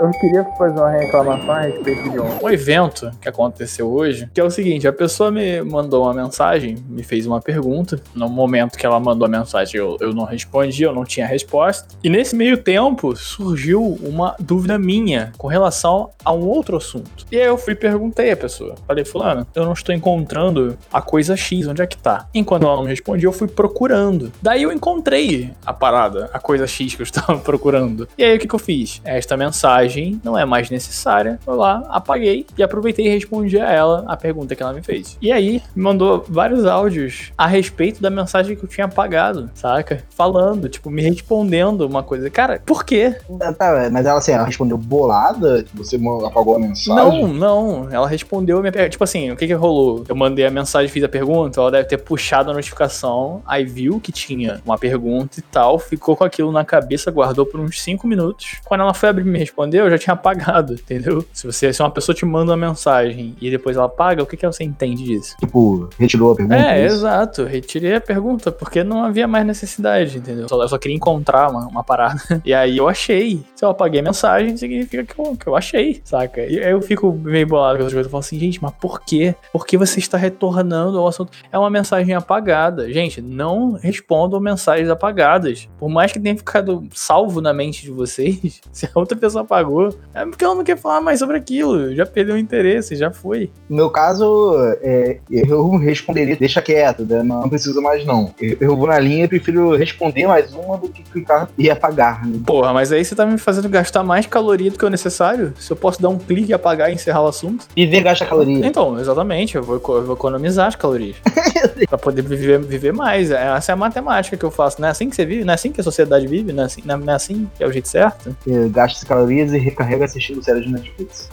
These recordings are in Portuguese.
Eu queria fazer uma reclamação a respeito de um, um evento que aconteceu hoje, que é o seguinte, a pessoa me mandou uma mensagem, me fez uma pergunta, no momento que ela mandou a mensagem eu, eu não respondi, eu não tinha resposta, e nesse meio tempo surgiu uma dúvida minha com relação a um outro assunto. E aí eu fui e perguntei a pessoa, falei, fulano, eu não estou encontrando a coisa X, onde é que tá? Enquanto ela não me respondia, eu fui procurando. Daí eu encontrei a parada, a coisa X que eu estava procurando. E aí o que, que eu fiz? Esta mensagem não é mais necessária. Fui lá, apaguei e aproveitei e respondi a ela a pergunta que ela me fez. E aí me mandou vários áudios a respeito da mensagem que eu tinha apagado, saca? Falando, tipo, me respondendo uma coisa. Cara, por quê? Ah, Tá, mas ela assim, ela respondeu bolada, que você apagou a mensagem. Não, não. Ela respondeu a minha pergunta. Tipo assim, o que que rolou? Eu mandei a mensagem, fiz a pergunta, ela deve ter puxado a notificação, aí viu que tinha uma pergunta e tal, ficou com aquilo na cabeça, guardou por uns 5 minutos. Quando ela foi abrir e me responder, eu já tinha apagado, entendeu? Se você, se uma pessoa te manda uma mensagem e depois ela apaga, o que que você entende disso? Tipo, retirou a pergunta. É, isso? exato. Retirei a pergunta, porque não havia mais necessidade, entendeu? Só- Eu só queria encontrar uma, uma parada. E aí eu achei. Se eu apaguei a mensagem, significa que eu, que eu achei, saca? E aí eu fico meio bolado com essas coisas. Eu falo assim, gente, mas por quê? Por que você está retornando ao assunto? É uma mensagem apagada. Gente, não respondam mensagens apagadas. Por mais que tenha ficado salvo na mente de vocês, se a outra pessoa apagou, é porque ela não quer falar mais sobre aquilo. Já perdeu o interesse, já foi. No meu caso, é, eu responderia, deixa quieto, né? não, não precisa mais não. Eu, eu vou na linha e prefiro responder mais uma do que clicar e apagar. Né? Porra, mas aí você tá me fazendo gastar mais caloria do que o necessário? Se eu posso dar um clique e apagar e encerrar o assunto? Viver gasta caloria. Então, exatamente, eu vou, eu vou economizar as calorias. pra poder viver, viver mais. É- Essa é a matemática que eu faço. Não é assim que você vive? Não é assim que a sociedade vive? Não é assim, não é assim que é o jeito certo? Gasta calorias e recarrega assistindo séries de Netflix.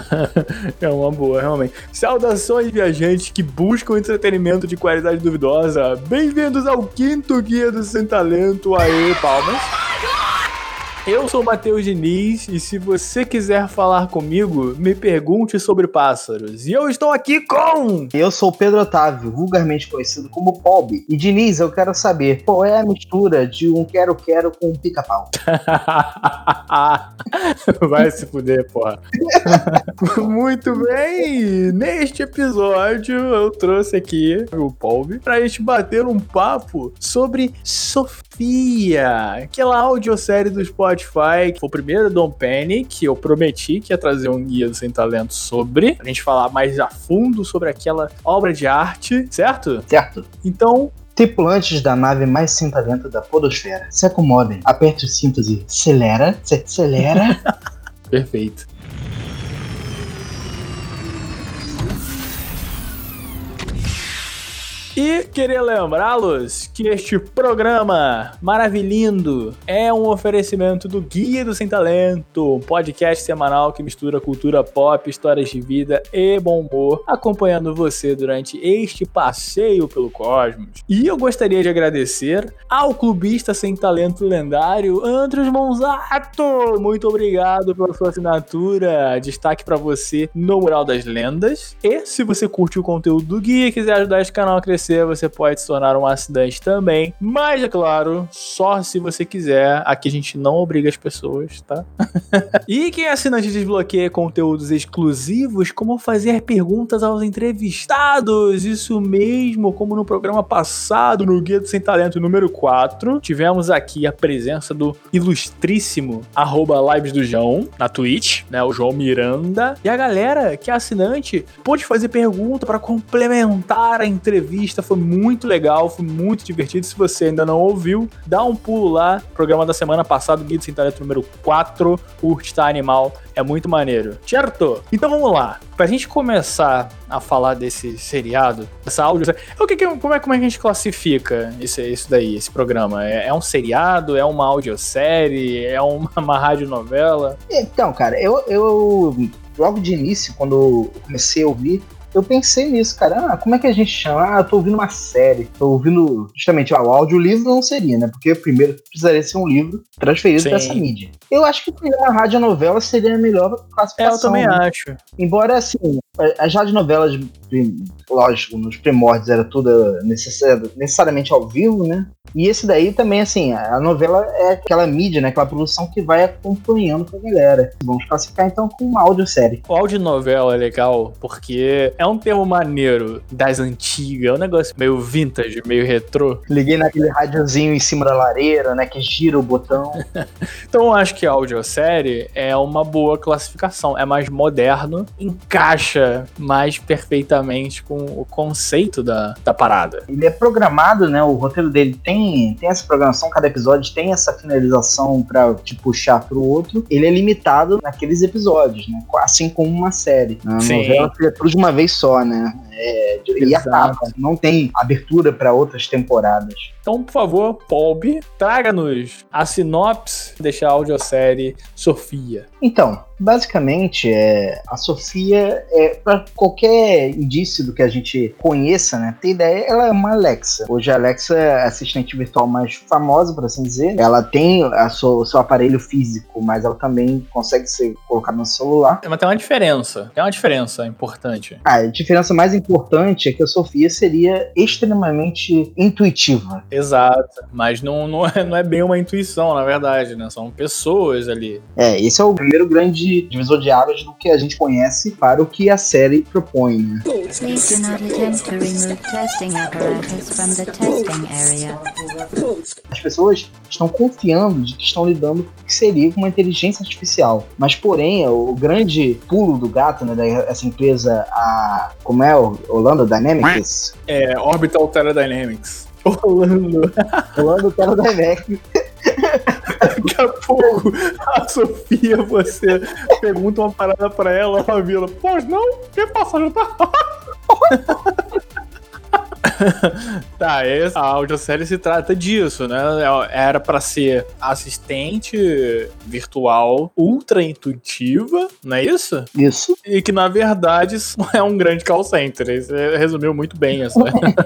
é uma boa, realmente. Saudações, viajantes que buscam entretenimento de qualidade duvidosa. Bem-vindos ao quinto Guia do Sem Talento. Aê, palmas. Eu sou o Matheus Diniz e se você quiser falar comigo, me pergunte sobre pássaros. E eu estou aqui com. Eu sou o Pedro Otávio, vulgarmente conhecido como Pob. E Diniz, eu quero saber qual é a mistura de um quero-quero com um pica-pau. Vai se fuder, porra. Muito bem! Neste episódio eu trouxe aqui o Paul pra gente bater um papo sobre Sofia, aquela audiosérie do Spotify, que foi o primeiro Dom Penny, que eu prometi que ia trazer um guia do Sem Talento sobre, pra gente falar mais a fundo sobre aquela obra de arte, certo? Certo? Então, Tripulantes da nave mais sem talento da podosfera, se acomodem, aperte os cintos e acelera, se acelera. perfeito. E queria lembrá-los que este programa maravilhindo é um oferecimento do Guia do Sem Talento, um podcast semanal que mistura cultura pop, histórias de vida e bom humor, acompanhando você durante este passeio pelo cosmos. E eu gostaria de agradecer ao clubista sem talento lendário Andros Monzato. Muito obrigado pela sua assinatura. Destaque pra você no Mural das Lendas. E se você curte o conteúdo do guia e quiser ajudar este canal a crescer, você pode se tornar um assinante também. Mas é claro, só se você quiser. Aqui a gente não obriga as pessoas, tá? e quem é assinante desbloqueia conteúdos exclusivos, como fazer perguntas aos entrevistados. Isso mesmo, como no programa passado, no Guia do Sem Talento número 4, tivemos aqui a presença do ilustríssimo arroba lives do João na Twitch, né? O João Miranda. E a galera que é assinante pôde fazer pergunta para complementar a entrevista. Foi muito legal, foi muito divertido. Se você ainda não ouviu, dá um pulo lá. Programa da semana passada, Guia do Sem Talento número 4. Curte, tá animal. É muito maneiro. Certo? Então vamos lá. Pra gente começar a falar desse seriado, dessa áudio. O que como, é, como é que a gente classifica isso, isso daí, esse programa? É, é um seriado? É uma audiosérie? É uma, uma radionovela? Então, cara, eu, eu logo de início, quando comecei a ouvir, eu pensei nisso, cara. Ah, como é que a gente chama? Ah, eu tô ouvindo uma série. Tô ouvindo, justamente, ah, o audiolivro não seria, né? Porque primeiro precisaria ser um livro transferido pra essa mídia. Eu acho que uma radionovela seria a melhor É, classificação. eu também né? acho. Embora, assim, As radionovelas, lógico, nos primórdios era tudo necessariamente ao vivo, né? E esse daí também, assim, a novela é aquela mídia, né? Aquela produção que vai acompanhando com a galera. Vamos classificar então com uma audiosérie. O audionovela é legal porque é um termo maneiro das antigas, é um negócio meio vintage, meio retrô. Liguei naquele rádiozinho em cima da lareira, né? Que gira o botão. então eu acho que audiosérie é uma boa classificação. É mais moderno, encaixa mais perfeitamente com o conceito da, da parada. Ele é programado, né? O roteiro dele tem tem, essa programação, cada episódio tem essa finalização para te puxar pro outro, ele é limitado naqueles episódios, né? Assim como uma série. A Sim. novela é tudo de uma vez só, né? É, e acaba. Não tem abertura para outras temporadas. Então, por favor, Pob, traga-nos a sinopse desta audiosérie Sofia. Então, basicamente, é, a Sofia, é, para qualquer indício do que a gente conheça, né, ter ideia, ela é uma Alexa. Hoje a Alexa é a assistente virtual mais famosa, por assim dizer. Ela tem a sua, o seu aparelho físico, mas ela também consegue ser colocada no celular. Mas tem uma diferença, tem uma diferença importante. Ah, a diferença mais importante é que a Sofia seria extremamente intuitiva. Exato, mas não, não, é, não é bem uma intuição, na verdade, né? São pessoas ali. É, esse é o primeiro grande divisor de águas do que a gente conhece para o que a série propõe, né? As pessoas estão confiando de que estão lidando com o que seria uma inteligência artificial. Mas, porém, o grande pulo do gato, né, dessa empresa, a. Como é? Holanda Dynamics? É, Orbital Teledynamics. Orlando. Orlando Teledynamics. Daqui a pouco, a Sofia, você pergunta uma parada pra ela, ela vira, pois não? Que passagem tá? tá, essa audiosérie se trata disso, né? Era para ser assistente virtual ultra intuitiva, não é isso? Isso. E que na verdade é um grande call center. Você resumiu muito bem essa.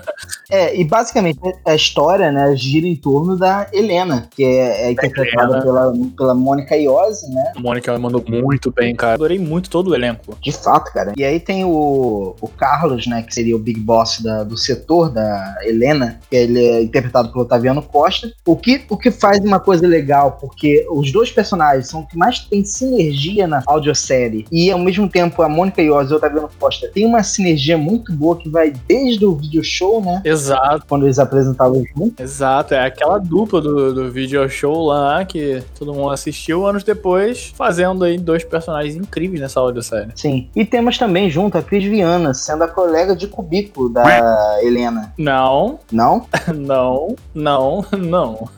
é, e basicamente a história, né, gira em torno da Helena, que é, é interpretada pela, pela Mônica Iose, né? A Mônica mandou muito bem, cara. Adorei muito todo o elenco. De fato, cara. E aí tem o, o Carlos, né, que seria o big boss da, do setor da Helena, que ele é interpretado pelo Otaviano Costa. O que, o que faz uma coisa legal, porque os dois personagens são os que mais tem sinergia na audiosérie, e ao mesmo tempo a Mônica Iose e o Otaviano Costa tem uma sinergia muito boa que vai desde o video show, né? Exato. Quando eles apresentavam juntos. Exato, é aquela dupla do, do video show lá que todo mundo assistiu anos depois, fazendo aí dois personagens incríveis nessa audiosérie. Sim. E temos também junto a Cris Viana, sendo a colega de cubículo da Helena Viana. Não. Não? não, não, não.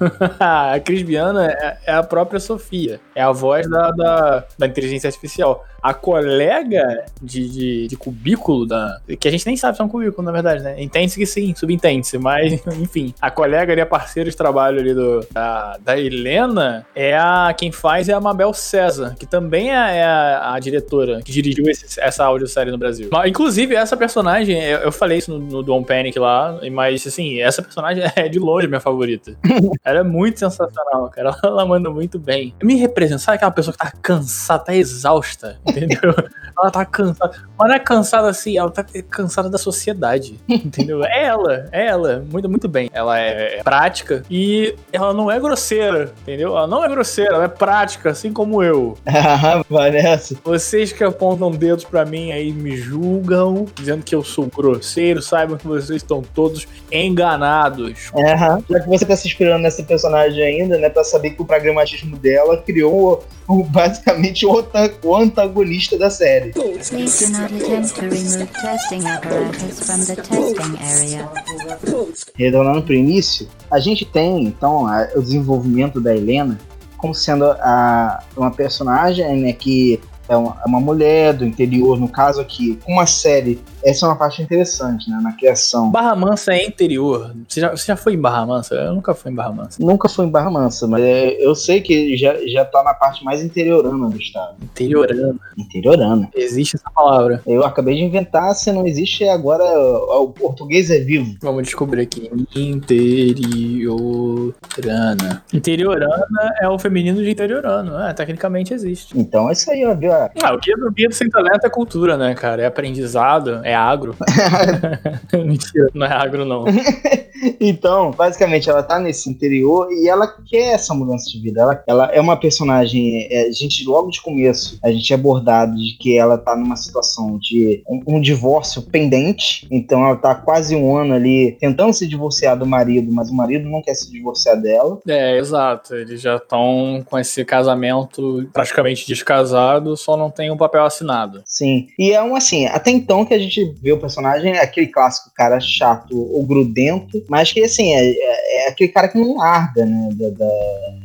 a Cris Viana é, é, a própria Sofia. É a voz da, da, da inteligência artificial a colega de, de, de, cubículo da. Que a gente nem sabe se é um cubículo, na verdade, né? Entende-se que sim, subentende-se, mas, enfim. A colega ali, a parceira de trabalho ali do, da, da Helena, é a. Quem faz é a Mabel César, que também é, é a, a diretora que dirigiu esse, essa audiosérie no Brasil. Inclusive, essa personagem, eu, eu falei isso no, no Panic lá, mas assim, essa personagem é de longe minha favorita. ela é muito sensacional, cara. Ela manda muito bem. Me representa, sabe aquela pessoa que tá cansada, tá exausta? Entendeu? Ela tá cansada. Mas não é cansada assim, ela tá cansada da sociedade, entendeu? É ela, é ela, muito, muito bem. Ela é prática e ela não é grosseira, entendeu? Ela não é grosseira, ela é prática, assim como eu. Parece. Vocês que apontam dedos para mim aí me julgam, dizendo que eu sou grosseiro, saibam que vocês estão todos enganados. Uhum. Já que você tá se inspirando nessa personagem ainda, né, pra saber que o pragmatismo dela criou basicamente o, o antagonista protagonista da série. Retornando para o início, a gente tem então a, o desenvolvimento da Helena como sendo a, uma personagem né, que é uma, é uma mulher do interior, no caso aqui, com uma série essa é uma parte interessante, né? Na criação. Barra Mansa é interior. Você já, você já foi em Barra Mansa? Eu nunca fui em Barra Mansa. Nunca fui em Barra Mansa, mas é, eu sei que já, já tá na parte mais interiorana do estado. Interiorana. Interiorana. Existe essa palavra. Eu acabei de inventar, se não existe, agora o português é vivo. Vamos descobrir aqui. Interiorana. Interiorana é o feminino de interiorano. É, tecnicamente existe. Então é isso aí, ó, viu? A. Ah, o guia do guia do sem talento é cultura, né, cara? É aprendizado, é agro. Mentira, não é agro, não. então, basicamente, ela tá nesse interior e ela quer essa mudança de vida. Ela, ela é uma personagem. É, a gente, logo de começo, a gente é abordado de que ela tá numa situação de um, um divórcio pendente. Então, ela tá quase um ano ali tentando se divorciar do marido, mas o marido não quer se divorciar dela. É, exato. Eles já estão com esse casamento praticamente descasado, só não tem um papel assinado. Sim. E é um assim, até então que a gente vê o personagem, é aquele clássico cara chato ou grudento, mas que assim, é, é, é aquele cara que não larga, né? Da, da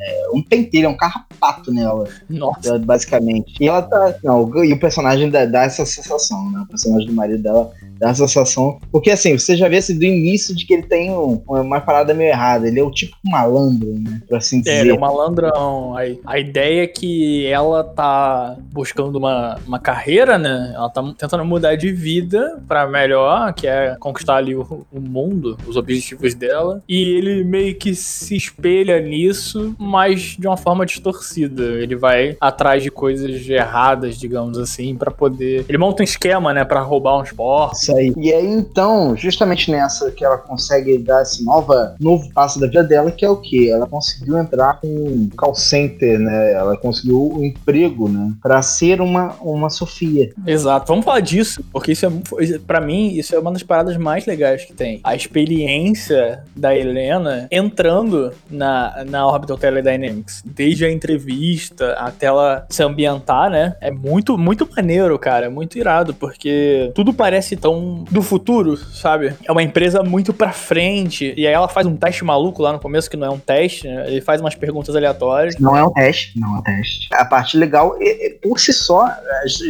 é um pentelho, é um carrapato nela. Nossa. Basicamente. E ela tá. Não, e o personagem dá, dá essa sensação, né? O personagem do marido dela dá essa sensação. Porque assim, você já vê assim, do início de que ele tem um, uma parada meio errada. Ele é o tipo malandro, né? Por assim dizer. É, ele é um malandrão. A, a ideia é que ela tá buscando uma, uma carreira, né? Ela tá tentando mudar de vida para melhor, que é conquistar ali o, o mundo, os objetivos dela. E ele meio que se espelha nisso, mas de uma forma distorcida. Ele vai atrás de coisas erradas, digamos assim, para poder. Ele monta um esquema, né, para roubar uns porcos. Isso aí. E aí, então, justamente nessa que ela consegue dar esse nova, novo passo da vida dela, que é o que? Ela conseguiu entrar com um call center, né? Ela conseguiu o um emprego, né? Pra ser uma, uma Sofia. Exato. Vamos falar disso, porque isso é, para mim, isso é uma das paradas mais legais que tem. A experiência da Helena entrando na, na Orbital Desde a entrevista até ela se ambientar, né? É muito, muito maneiro, cara. É muito irado, porque tudo parece tão do futuro, sabe? É uma empresa muito pra frente. E aí ela faz um teste maluco lá no começo, que não é um teste, né? Ele faz umas perguntas aleatórias. Não é um teste, não é um teste. A parte legal, por si só,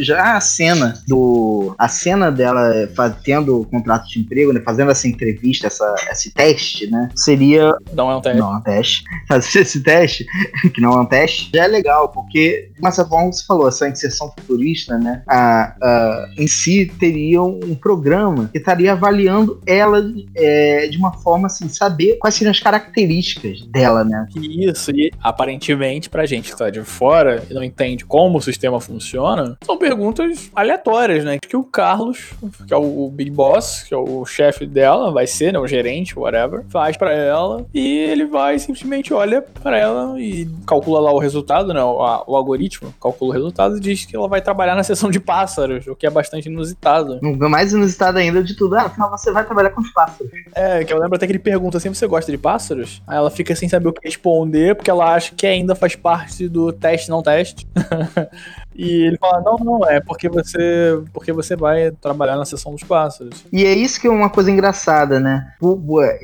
já a cena do. A cena dela tendo o contrato de emprego, né? Fazendo essa entrevista, essa, esse teste, né? Seria. Não é um teste. Não é um teste. Fazer esse teste, que não é um teste, já é legal, porque, de uma certa forma, você falou, essa inserção futurista, né? A, a, em si teria um programa que estaria avaliando ela é, de uma forma assim, saber quais seriam as características dela, né? Isso, e aparentemente, pra gente que tá de fora e não entende como o sistema funciona, são perguntas aleatórias, né? Que o Carlos, que é o Big Boss, que é o chefe dela, vai ser, né? O gerente, whatever, faz para ela e ele vai simplesmente olha para ela e calcula lá o resultado, né? O, a, o, algoritmo calcula o resultado e diz que ela vai trabalhar na seção de pássaros, o que é bastante inusitado. Mais inusitado ainda de tudo, ah, afinal você vai trabalhar com os pássaros. É, que eu lembro até que ele pergunta assim: você gosta de pássaros? Aí ela fica sem saber o que responder, porque ela acha que ainda faz parte do teste não teste. E ele fala: "Não, não, é porque você, porque você vai trabalhar na sessão dos pássaros". E é isso que é uma coisa engraçada, né?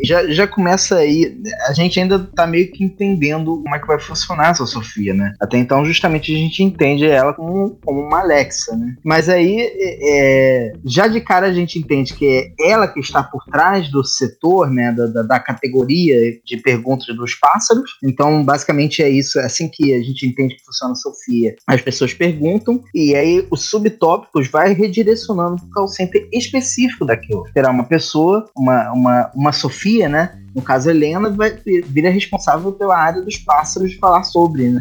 Já, já começa aí, a gente ainda tá meio que entendendo como é que vai funcionar essa Sofia, né? Até então, justamente a gente entende ela como, como uma Alexa, né? Mas aí, é, já de cara a gente entende que é ela que está por trás do setor, né? Da, da, da categoria de perguntas dos pássaros. Então, basicamente é isso, é assim que a gente entende que funciona a Sofia. As pessoas perguntam perguntam, e aí os subtópicos vai redirecionando para o call center específico daquilo. Terá uma pessoa, uma, uma, uma Sofia, né? No caso, Helena vai vir responsável pela área dos pássaros de falar sobre, né?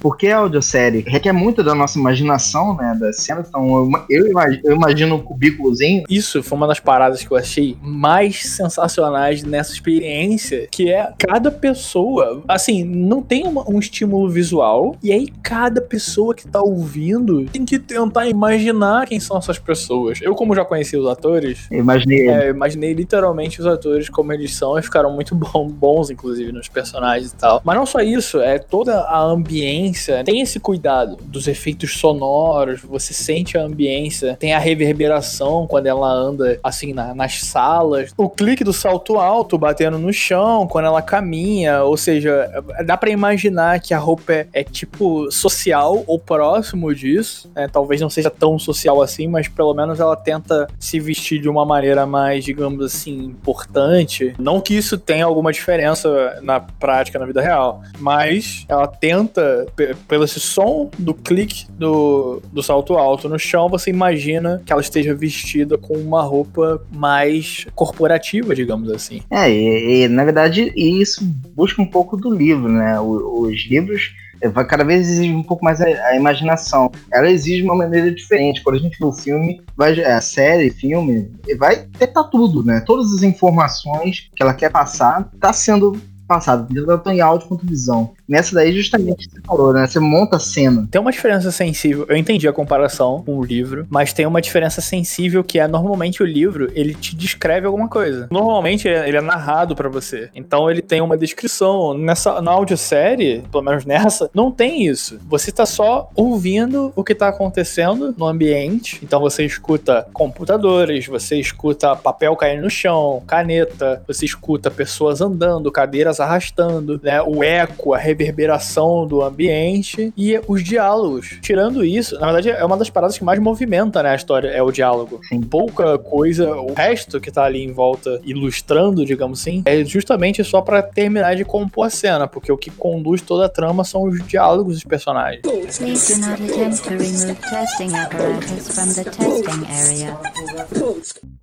Porque a audiosérie requer muito da nossa imaginação, né? Das cenas. Então, eu imagino, eu imagino um cubículozinho. Isso foi uma das paradas que eu achei mais sensacionais nessa experiência, que é cada pessoa, assim, não tem uma, um estímulo visual, e aí cada pessoa que tá ouvindo tem que tentar imaginar quem são essas pessoas pessoas. Eu, como já conheci os atores, imaginei, é, imaginei literalmente os atores como eles são e ficaram muito bom, bons, inclusive, nos personagens e tal. Mas não só isso, é toda a ambiência. Tem esse cuidado dos efeitos sonoros, você sente a ambiência, tem a reverberação quando ela anda assim na, nas salas, o clique do salto alto batendo no chão quando ela caminha, ou seja, dá para imaginar que a roupa é, é, tipo social ou próximo disso, né? talvez não seja tão social assim, mas pelo pelo menos ela tenta se vestir de uma maneira mais, digamos assim, importante. Não que isso tenha alguma diferença na prática, na vida real, mas ela tenta, pelo esse som do clique do, do salto alto no chão, você imagina que ela esteja vestida com uma roupa mais corporativa, digamos assim. É, e, e na verdade isso busca um pouco do livro, né? os livros vai cada vez exige um pouco mais a, a, imaginação. Ela exige uma maneira diferente. Quando a gente vê o filme, vai, a série, filme, vai ter tá tudo, né? Todas as informações que ela quer passar tá sendo passado, tanto em áudio quanto visão. Nessa daí, justamente, você falou, né? Você monta a cena. Tem uma diferença sensível. Eu entendi a comparação com o livro, mas tem uma diferença sensível que é normalmente o livro, ele te descreve alguma coisa. Normalmente ele é narrado para você. Então ele tem uma descrição. Nessa na audiosérie, pelo menos nessa, não tem isso. Você tá só ouvindo o que tá acontecendo no ambiente. Então você escuta computadores, você escuta papel caindo no chão, caneta, você escuta pessoas andando, cadeiras arrastando, né? O eco, a reverberação do ambiente e os diálogos. Tirando isso, na verdade é uma das paradas que mais movimenta né, a história, é o diálogo. Tem pouca coisa, o resto que tá ali em volta ilustrando, digamos assim, é justamente só para terminar de compor a cena, porque o que conduz toda a trama são os diálogos dos personagens. Please do not attempt to remove testing apparatus from the testing area.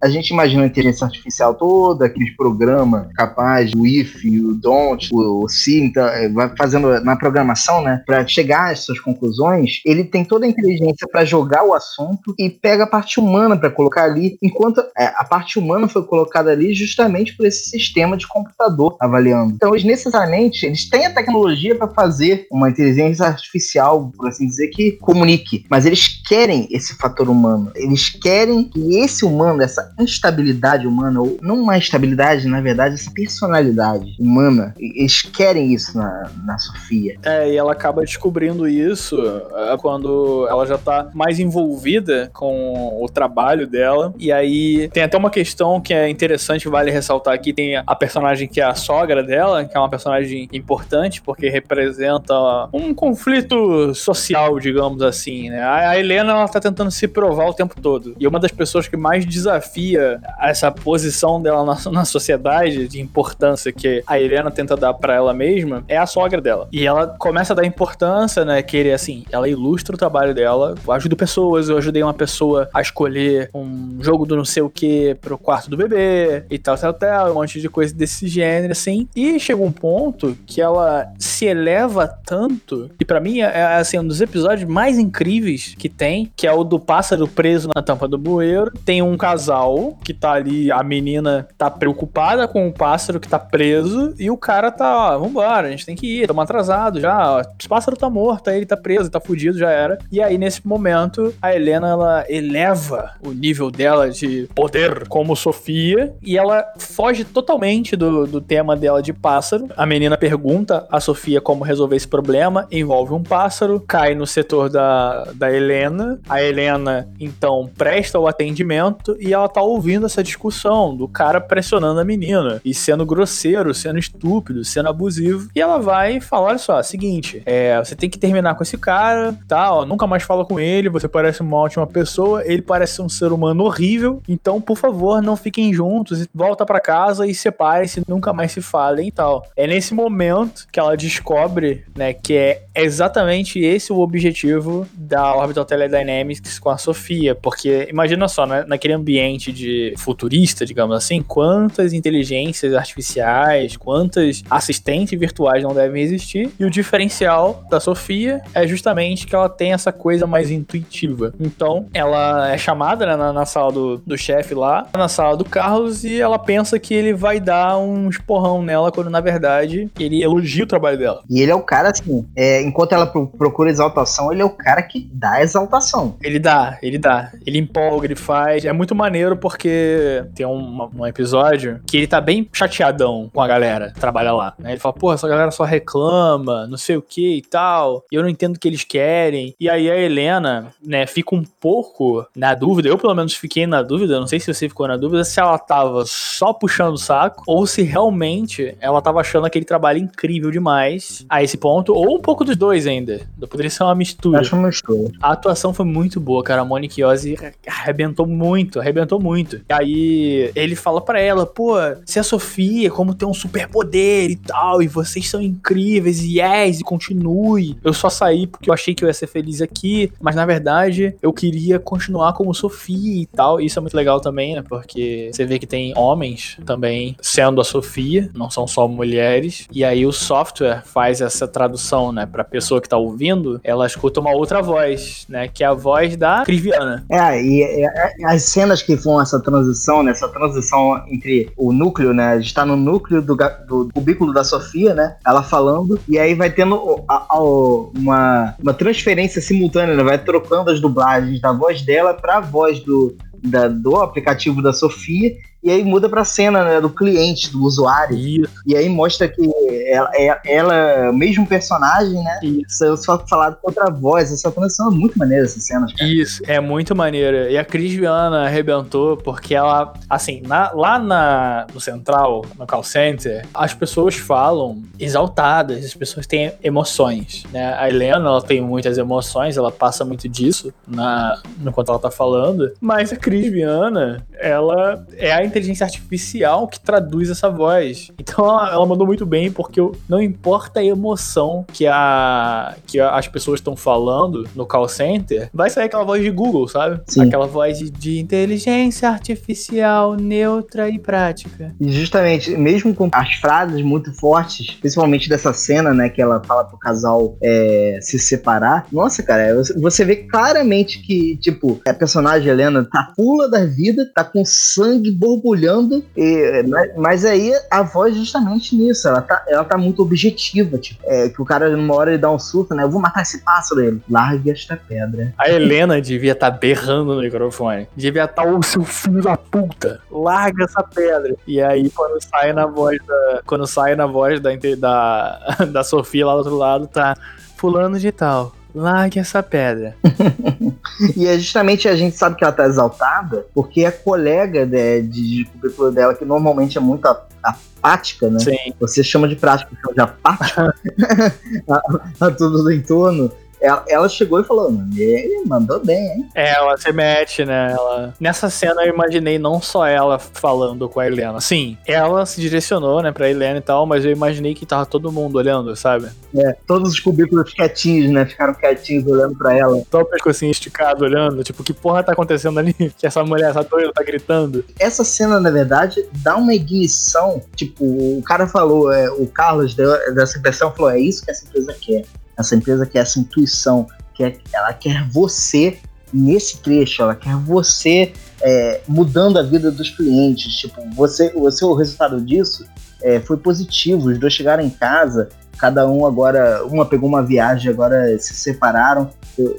A gente imagina a inteligência artificial toda, aqueles programas capazes, o if, o don't, o, sim, então, é, vai fazendo na programação, né, para chegar às suas conclusões, ele tem toda a inteligência para jogar o assunto e pega a parte humana para colocar ali, enquanto é, a parte humana foi colocada ali justamente por esse sistema de computador avaliando. Então, eles necessariamente eles têm a tecnologia para fazer uma inteligência artificial, por assim dizer, que comunique, mas eles querem esse fator humano. Eles querem que esse humano, essa instabilidade humana, ou não uma instabilidade, na verdade, essa personalidade humana, eles querem isso na, na Sofia. É, e ela acaba descobrindo isso é, quando ela já tá mais envolvida com o trabalho dela. E aí tem até uma questão que é interessante, vale ressaltar aqui: tem a personagem que é a sogra dela, que é uma personagem importante, porque representa um conflito social, digamos assim, né? A Helena, ela tá tentando se provar o tempo todo. E uma das pessoas que mais desafia essa posição dela na, na sociedade, de importância que a Helena tenta dar para ela mesma, é a sogra dela. E ela começa a dar importância, né? Querer assim, ela ilustra o trabalho dela. Eu ajudo pessoas, eu ajudei uma pessoa a escolher um jogo do não sei o que pro quarto do bebê e tal, tal, tal, um monte de coisa desse gênero, assim. E chega um ponto que ela se eleva tanto, e para mim é, é assim, um dos episódios mais incríveis que tem, que é o do pássaro preso na tampa do bueiro. Tem um casal que tá ali, a menina tá preocupada com o pássaro que tá preso, e o cara tá, ó, vambora, a gente tem que ir, estamos atrasados já, o pássaro tá morto, aí ele tá preso, tá fudido, já era. E aí, nesse momento, a Helena, ela eleva o nível dela de poder como Sofia, e ela foge totalmente do, do tema dela de pássaro. A menina pergunta a Sofia como resolver esse problema, envolve um pássaro, cai no setor da, da Helena, a Helena, então, presta o atendimento, e ela tá ouvindo essa discussão do cara pressionando a menina, e sendo grosseiro, sendo estúpido, sendo abusivo, e ela vai e fala: olha só, seguinte, é, você tem que terminar com esse cara, tá? Ó, nunca mais fala com ele, você parece uma ótima pessoa, ele parece um ser humano horrível, então, por favor, não fiquem juntos, volta para casa e separe-se, nunca mais se falem e tal. É nesse momento que ela descobre, né, que é exatamente esse o objetivo da Orbital Teledynamics com a Sofia, porque imagina só, né, naquele ambiente de futurista, digamos assim, quantas inteligências artificiais, quantas assistentes virtuais não devem existir. E o diferencial da Sofia é justamente que ela tem essa coisa mais intuitiva. Então, ela é chamada né, na, na, sala do, do chefe lá, na sala do Carlos, e ela pensa que ele vai dar um esporrão nela, quando na verdade ele elogia o trabalho dela. E ele é o cara, assim, é, enquanto ela procura exaltação, ele é o cara que dá exaltação. Ele dá, ele dá. Ele empolga, ele faz. É muito maneiro porque tem um, um episódio que ele tá bem chateadão com a galera. Trabalha lá. Né? Ele fala, pô, essa galera só reclama, não sei o que e tal, e eu não entendo o que eles querem. E aí a Helena, né, fica um pouco na dúvida, eu pelo menos fiquei na dúvida, não sei se você ficou na dúvida, se ela tava só puxando o saco, ou se realmente ela tava achando aquele trabalho incrível demais a esse ponto, ou um pouco dos dois ainda. Poderia ser uma mistura. Acho uma mistura. A atuação foi muito boa, cara. A Monique Ozzy arrebentou muito, arrebentou muito. E aí ele fala para ela, pô, se a Sofia, como tem um superpoder e tal, e vocês são incríveis, e yes, e continue. Eu só saí porque eu achei que eu ia ser feliz aqui, mas na verdade eu queria continuar como Sofia e tal. Isso é muito legal também, né? Porque você vê que tem homens também sendo a Sofia, não são só mulheres. E aí o software faz essa tradução, né, pra pessoa que tá ouvindo, ela escuta uma outra voz, né, que é a voz da Criviana. É, e as cenas que vão essa transição, né, essa transição entre o núcleo, né, a gente tá no núcleo do, do cubículo da Sofia, né, ela falando, e aí vai tendo a, a, uma, uma transferência simultânea, né, vai trocando as dublagens da voz dela pra voz do, da, do aplicativo da Sofia e aí muda pra cena né, do cliente, do usuário. Isso. E aí mostra que ela, é, ela mesmo personagem, né? Isso. Só falado com outra voz. Essa transição é muito maneira, essa cena. Cara. Isso, é muito maneira. E a Cris Viana arrebentou porque ela, assim, na, lá na, no Central, no call center, as pessoas falam exaltadas, as pessoas têm emoções, né? A Helena, ela tem muitas emoções, ela passa muito disso na, enquanto ela tá falando. Mas a Cris Viana, ela é a inteligência artificial que traduz essa voz. Então ela, ela mandou muito bem, porque não importa a emoção que, a, que as pessoas estão falando no call center, vai sair aquela voz de Google, sabe? Sim. Aquela voz de, de inteligência artificial neutra e prática. E justamente, mesmo com as frases muito fortes, principalmente dessa cena, né, que ela fala pro casal é, se separar, nossa, cara, você vê claramente que, tipo, a personagem Helena tá pula da vida, tá com sangue borbulhando borbulhando, e, mas, mas, aí a voz justamente nisso, ela tá, ela tá muito objetiva, tipo, é, que o cara numa hora ele dá um surto, né, eu vou matar esse pássaro, ele, largue esta pedra. A Helena devia estar tá berrando no microfone, devia estar, tá, o seu filho da puta, larga essa pedra. E aí quando sai na voz da, quando sai na voz da, da, da Sofia lá do outro lado, tá fulano de tal, largue essa pedra. e é justamente a gente sabe que ela tá exaltada porque a colega de, de, dela, que normalmente é muito apática, né? Sim. Você chama de prática, chama de apática a, a tudo do entorno ela, ela chegou e falou, ele mandou bem, hein? É, ela se mete, né? Ela... Nessa cena eu imaginei não só ela falando com a Helena. Sim, ela se direcionou, né, pra Helena e tal, mas eu imaginei que tava todo mundo olhando, sabe? É, todos os cubículos quietinhos, né? Ficaram quietinhos olhando pra ela. Só o pescocinho esticado olhando, tipo, que porra tá acontecendo ali? Que essa mulher, essa doida tá gritando. Essa cena, na verdade, dá uma ignição. Tipo, o cara falou, é, o Carlos deu, dessa impressão, falou: é isso que essa empresa quer essa empresa quer essa intuição, quer, ela quer você nesse trecho, ela quer você é, mudando a vida dos clientes. Tipo, você, você o resultado disso é, foi positivo. Os dois chegaram em casa, cada um agora, uma pegou uma viagem, agora se separaram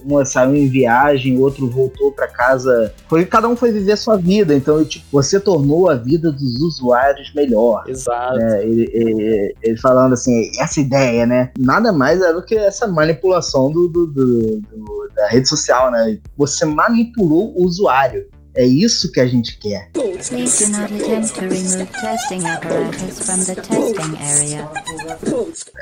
uma saiu em viagem, o outro voltou para casa. Foi, cada um foi viver a sua vida. Então, tipo, você tornou a vida dos usuários melhor. Exato. É, ele, ele, ele, falando assim, essa ideia, né? Nada mais é do que essa manipulação do, do, do, do da rede social, né? Você manipulou o usuário. É isso que a gente quer.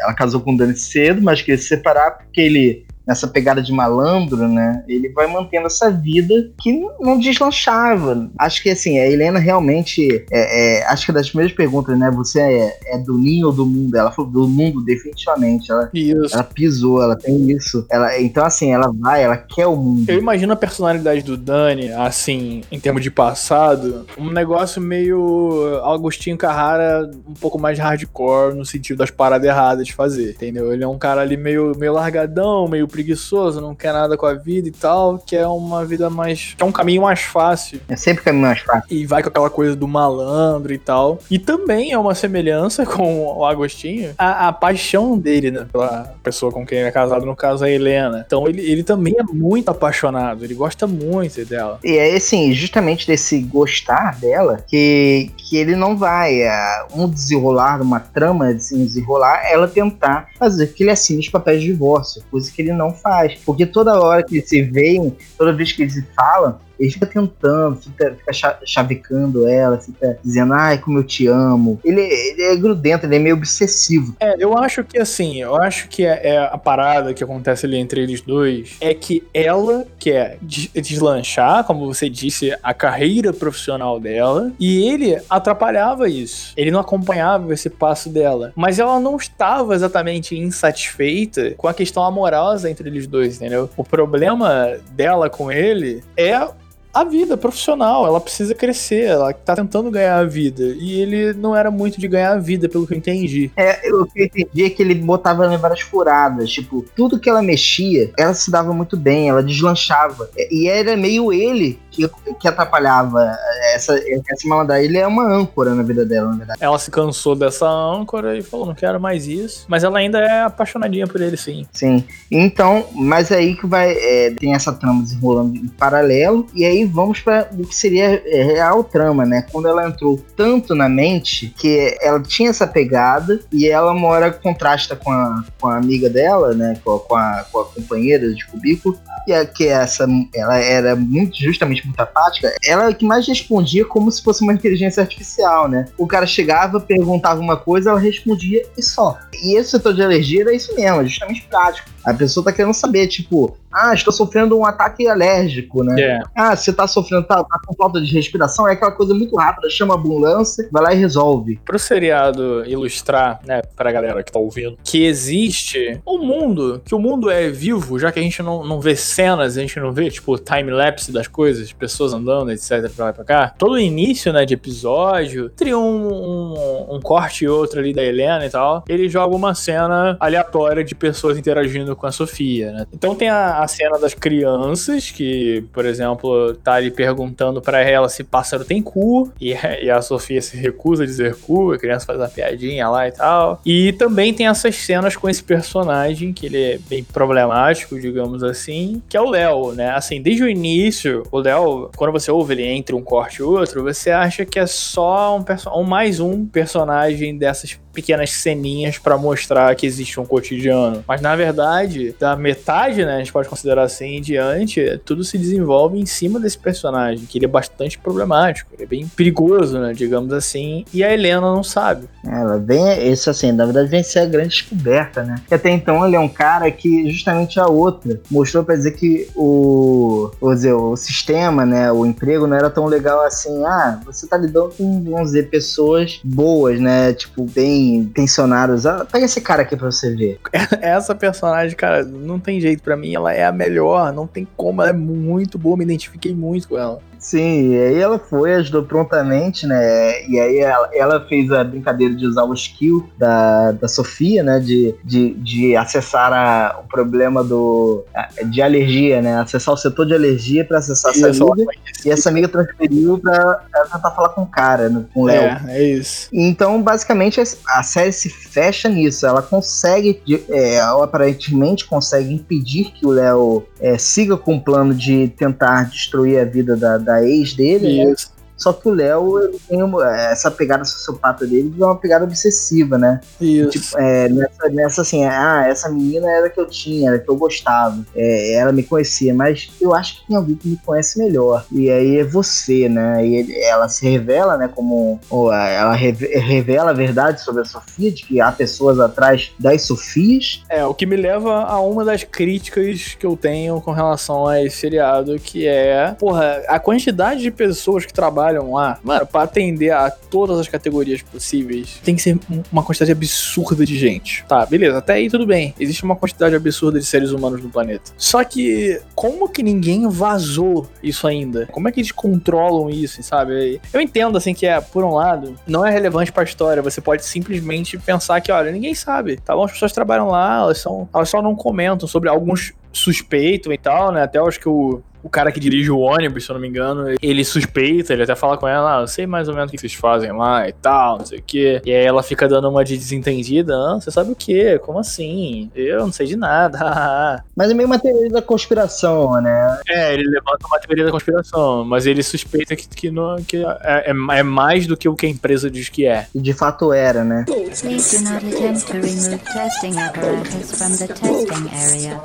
Ela casou com o Dani cedo, mas queria se separar porque ele nessa pegada de malandro, né? Ele vai mantendo essa vida que não deslanchava. Acho que assim, a Helena realmente é, é, acho que é das primeiras perguntas, né? Você é, é, do ninho ou do mundo? Ela falou do mundo, definitivamente. Ela, ela pisou, ela tem isso. Ela, então, assim, ela vai, ela quer o mundo. Eu imagino a personalidade do Dani, assim, em termos de passado, um negócio meio Agostinho Carrara, um pouco mais hardcore, no sentido das paradas erradas de fazer, entendeu? Ele é um cara ali meio, meio largadão, meio preguiçoso, não quer nada com a vida e tal, quer uma vida mais. quer um caminho mais fácil. É sempre o caminho mais fácil. E vai com aquela coisa do malandro e tal. E também é uma semelhança com o Agostinho, a, a paixão dele, né? Pela pessoa com quem ele é casado, no caso a Helena. Então ele, ele também é muito apaixonado, ele gosta muito dela. E é assim, justamente desse gostar dela, que, que ele não vai é, um desenrolar, uma trama de desenrolar, ela tentar fazer que ele assine os papéis de divórcio, coisa que ele não faz. Porque toda hora que eles se veem, toda vez que eles se falam, ele fica tentando, fica, fica chavecando ela, fica dizendo, ai, como eu te amo. Ele, ele é grudento, ele é meio obsessivo. É, eu acho que assim, eu acho que é, é a parada que acontece ali entre eles dois é que ela quer deslanchar, como você disse, a carreira profissional dela, e ele atrapalhava isso. Ele não acompanhava esse passo dela. Mas ela não estava exatamente insatisfeita com a questão amorosa entre eles dois, entendeu? O problema dela com ele é a vida profissional, ela precisa crescer, ela tá tentando ganhar a vida. E ele não era muito de ganhar a vida, pelo que eu entendi. É, o que eu entendi é que ele botava ela em várias furadas. Tipo, tudo que ela mexia, ela se dava muito bem, ela deslanchava. E era meio ele que, que atrapalhava essa, essa malandragem. Ele é uma âncora na vida dela, na verdade. Ela se cansou dessa âncora e falou: não quero mais isso. Mas ela ainda é apaixonadinha por ele, sim. Sim. Então, mas aí que vai. É, tem essa trama desenrolando em paralelo. E aí vamos para o que seria é, real trama, né? Quando ela entrou tanto na mente que ela tinha essa pegada e ela mora contrasta com a, com a amiga dela, né? Com a, com a, com a companheira de cubículo. E a, que essa, ela era muito justamente muito apática, ela é que mais respondia como se fosse uma inteligência artificial, né? O cara chegava, perguntava uma coisa, ela respondia e só. E esse setor de alergia era isso mesmo, justamente prático. A pessoa tá querendo saber, tipo, ah, estou sofrendo um ataque alérgico, né? Yeah. É. Ah, você tá sofrendo, tá, tá, com falta de respiração, é aquela coisa muito rápida, chama a ambulância, vai lá e resolve. Pro seriado ilustrar, né, pra galera que tá ouvindo, que existe um mundo, que o mundo é vivo, já que a gente não, não vê cenas, a gente não vê, tipo, time-lapse das coisas, pessoas andando, etc, pra lá e pra cá. Todo início, né, de episódio, teria um, um, um corte e outro ali da Helena e tal, ele joga uma cena aleatória de pessoas interagindo com a Sofia, né? Então tem a, a cena das crianças, que, por exemplo, tá ali perguntando para ela se pássaro tem cu, e, e, a Sofia se recusa a dizer cu, a criança faz uma piadinha lá e tal. E também tem essas cenas com esse personagem, que ele é bem problemático, digamos assim, que é o Léo, né? Assim, desde o início, o Léo, quando você ouve ele entre um corte e outro, você acha que é só um, um mais um personagem dessas pequenas ceninhas para mostrar que existe um cotidiano. Mas na verdade, da metade, né, a gente pode considerar assim em diante, tudo se desenvolve em cima desse personagem, que ele é bastante problemático, ele é bem perigoso, né, digamos assim, e a Helena não sabe. Ela vem, isso assim, na verdade vem ser a grande descoberta, né? Que até então ele é um cara que justamente a outra mostrou para dizer que o, vou dizer, o sistema, né, o emprego não era tão legal assim. Ah, você tá lidando com, vamos dizer, pessoas boas, né? Tipo, bem intencionados. Ah, pega esse cara aqui pra você ver. Essa personagem, cara, não tem jeito para mim. Ela é a melhor, não tem como. Ela é muito boa, me identifiquei muito com ela. Sim, e aí ela foi, ajudou prontamente, né? E aí ela, ela, fez a brincadeira de usar o skill da, da Sofia, né? De, de, de acessar a, o problema do, de alergia, né? Acessar o setor de alergia para acessar essa amiga. E essa amiga transferiu pra, pra tentar falar com o cara, né, com o Léo. É, é isso. Então, basicamente, a, a série se fecha nisso. Ela consegue, é, ela aparentemente consegue impedir que o Léo é, siga com o plano de tentar destruir a vida da da ex dele, né? Só que o Léo ele tem uma, essa pegada sociopata dele é uma pegada obsessiva, né? Isso. Tipo, é, nessa, nessa assim, ah, essa menina era que eu tinha, era que eu gostava. É, ela me conhecia, mas eu acho que tem alguém que me conhece melhor. E aí é você, né? E ele, ela se revela, né? Como. Ou, ela revela a verdade sobre a Sofia, de que há pessoas atrás das Sofias. É, o que me leva a uma das críticas que eu tenho com relação a esse seriado, que é, porra, a quantidade de pessoas que trabalham trabalham lá, mano, pra atender a todas as categorias possíveis, tem que ser uma quantidade absurda de gente. Tá, beleza, até aí tudo bem. Existe uma quantidade absurda de seres humanos no planeta. Só que, como que ninguém vazou isso ainda? Como é que eles controlam isso, sabe? Eu entendo, assim, que é, por um lado, não é relevante pra história. Você pode simplesmente pensar que, olha, ninguém sabe, tá bom? As pessoas trabalham lá, elas, são, elas só não comentam sobre alguns suspeito e tal, né? Até acho que o, o cara que dirige o ônibus, se eu não me engano, ele suspeita, ele até fala com ela, ah, eu sei mais ou menos o que vocês fazem lá e tal, não sei o quê. E aí ela fica dando uma de desentendida, ah, você sabe o quê? Como assim? Eu não sei de nada. mas é meio uma teoria da conspiração, né? É, ele levanta uma teoria da conspiração, mas ele suspeita que, que, não, que é, é, é mais do que o que a empresa diz que é. E de fato era, né? Please do not attempt to remove testing apparatus from the testing area.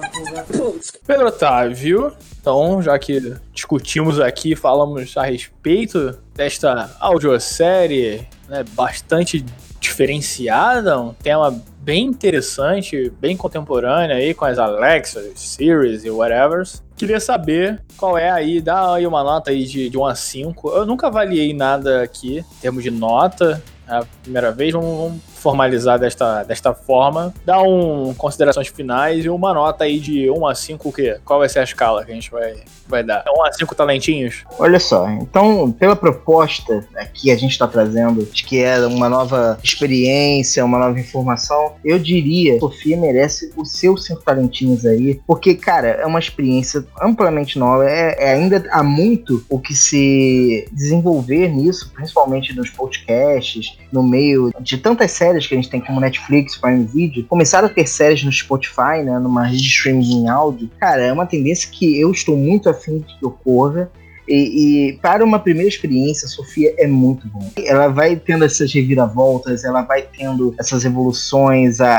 Pedro Otávio, então, já que discutimos aqui, falamos a respeito desta audiosérie né, bastante diferenciada, um tema bem interessante, bem contemporâneo aí com as Alexas, Series e whatever. Queria saber qual é aí, dá aí uma nota aí de, de 1 a 5. Eu nunca avaliei nada aqui em termos de nota, é a primeira vez, vamos, vamos formalizar desta, desta forma. Dá um considerações finais e uma nota aí de 1 a 5, o quê? Qual vai ser a escala que a gente vai, vai dar? 1 a 5 talentinhos? Olha só, então, pela proposta que a gente está trazendo, de que é uma nova experiência, uma nova informação, eu diria Sofia merece os seus 5 talentinhos aí, porque, cara, é uma experiência amplamente nova, é, é ainda há muito o que se desenvolver nisso, principalmente nos podcasts, no meio de tantas séries séries que a gente tem como Netflix, Prime Video, começaram a ter séries no Spotify, né, numa rede de streaming em áudio, cara, é uma tendência que eu estou muito afim de que ocorra. E, e, para uma primeira experiência, a Sofia é muito bom. Ela vai tendo essas reviravoltas, ela vai tendo essas evoluções, a,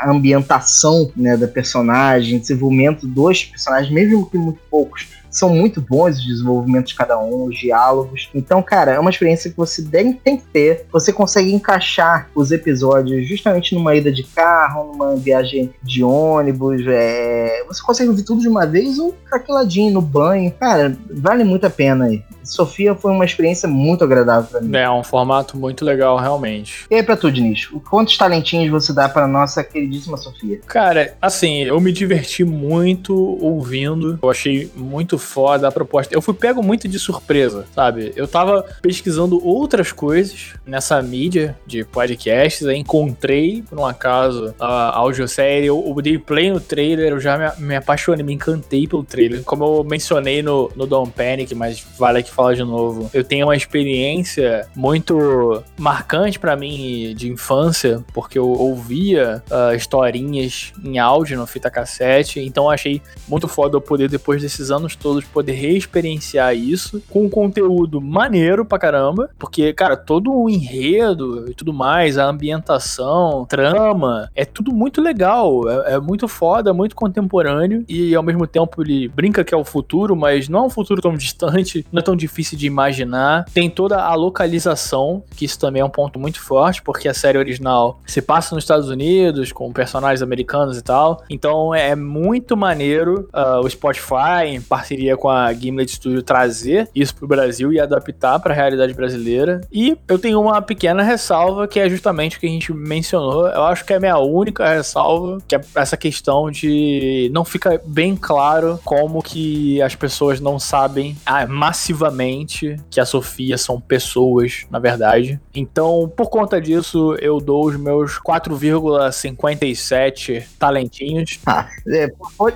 a ambientação né, da personagem, desenvolvimento dos personagens, mesmo que muito poucos são muito bons os desenvolvimentos de cada um, os diálogos. Então, cara, é uma experiência que você tem, que ter. Você consegue encaixar os episódios justamente numa ida de carro, numa viagem de ônibus. É... Você consegue ouvir tudo de uma vez ou craqueladinho no banho. Cara, vale muito a pena aí. Sofia foi uma experiência muito agradável para mim. É, um formato muito legal, realmente. E aí, pra tu, Diniz, quantos talentinhos você dá pra nossa queridíssima Sofia? Cara, assim, eu me diverti muito ouvindo. Eu achei muito foda a proposta. Eu fui pego muito de surpresa, sabe? Eu tava pesquisando outras coisas nessa mídia de podcasts, aí encontrei, por um acaso, a audiosérie. Eu, eu dei play no trailer, eu já me, me apaixonei, me encantei pelo trailer. Como eu mencionei no, no Don't Panic, mas vale aqui falar de novo. Eu tenho uma experiência muito marcante para mim de infância, porque eu ouvia uh, historinhas em áudio no fita cassete, então achei muito foda eu poder, depois desses anos todos, poder reexperienciar isso com um conteúdo maneiro pra caramba, porque, cara, todo o enredo e tudo mais, a ambientação, trama, é tudo muito legal, é, é muito foda, muito contemporâneo e ao mesmo tempo ele brinca que é o futuro, mas não é um futuro tão distante, não é tão difícil de imaginar. Tem toda a localização, que isso também é um ponto muito forte, porque a série original se passa nos Estados Unidos, com personagens americanos e tal. Então é muito maneiro uh, o Spotify, em parceria com a Gimlet Studio, trazer isso pro Brasil e adaptar para a realidade brasileira. E eu tenho uma pequena ressalva, que é justamente o que a gente mencionou. Eu acho que é a minha única ressalva, que é essa questão de não fica bem claro como que as pessoas não sabem ah, massivamente que a Sofia são pessoas, na verdade. Então, por conta disso, eu dou os meus 4,57 talentinhos. Ah, é,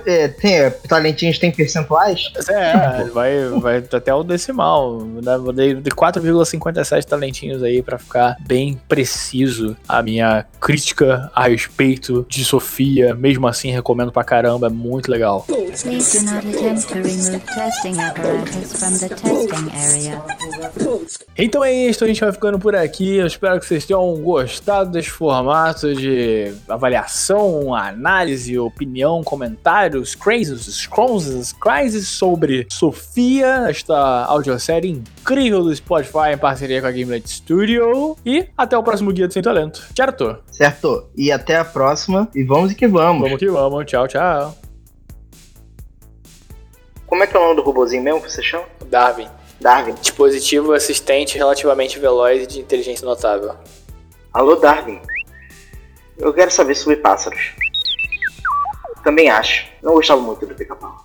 é, tem, talentinhos tem percentuais? É, vai, vai até o decimal. Vou de 4,57 talentinhos aí para ficar bem preciso a minha crítica a respeito de Sofia. Mesmo assim, recomendo pra caramba, é muito legal. Então é isso, a gente vai ficando por aqui. Eu espero que vocês tenham gostado desse formato de avaliação, análise, opinião, comentários, crazes, scrolls, crises sobre Sofia, esta audiosérie incrível do Spotify em parceria com a Gamelet Studio. E até o próximo Guia do Sem Talento. Certo? Certo. E até a próxima. E vamos que vamos. Vamos que vamos. Tchau, tchau. Como é que é o nome do robozinho mesmo que você chama? Darwin. Darwin. Dispositivo assistente relativamente veloz e de inteligência notável. Alô, Darwin. Eu quero saber sobre pássaros. Também acho. Não gostava muito do pica-pau.